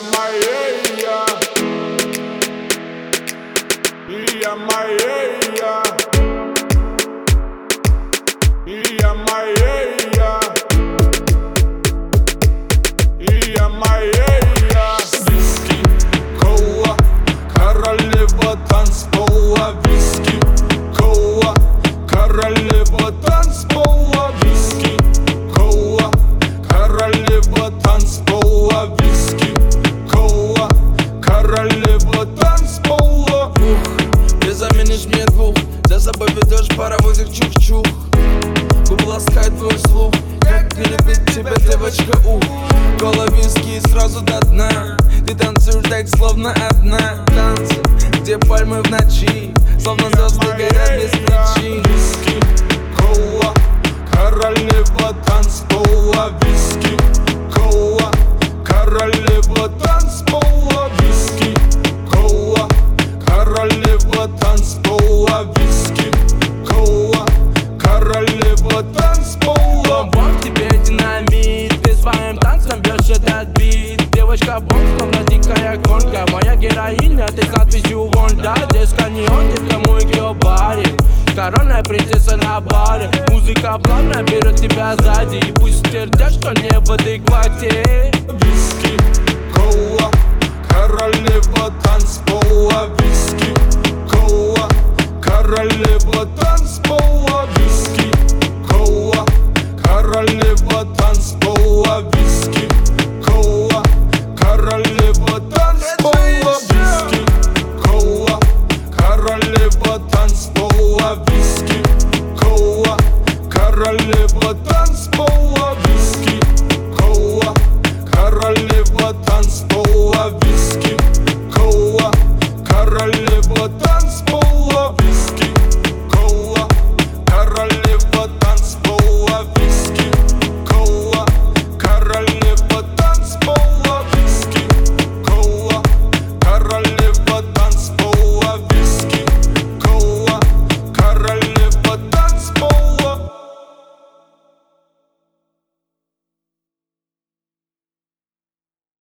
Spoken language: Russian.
Maria. my Maria. Мне двух. За собой ведешь паровозик чух-чух. Губы ласкает твой слух. Как не любит тебя девочка, ух и сразу до дна. Ты танцуешь так, словно одна. Танцы, где пальмы в ночи. Словно звезды горят без причин Девочка бомб, словно дикая гонка Моя героиня, ты надписью Вонда Здесь каньон, детка мой геобаре Коронная принцесса на баре Музыка плавно берет тебя сзади И пусть твердят, что не в адеквате Виски, кола Королева танцпола Виски, кола. Королева танцпола Виски,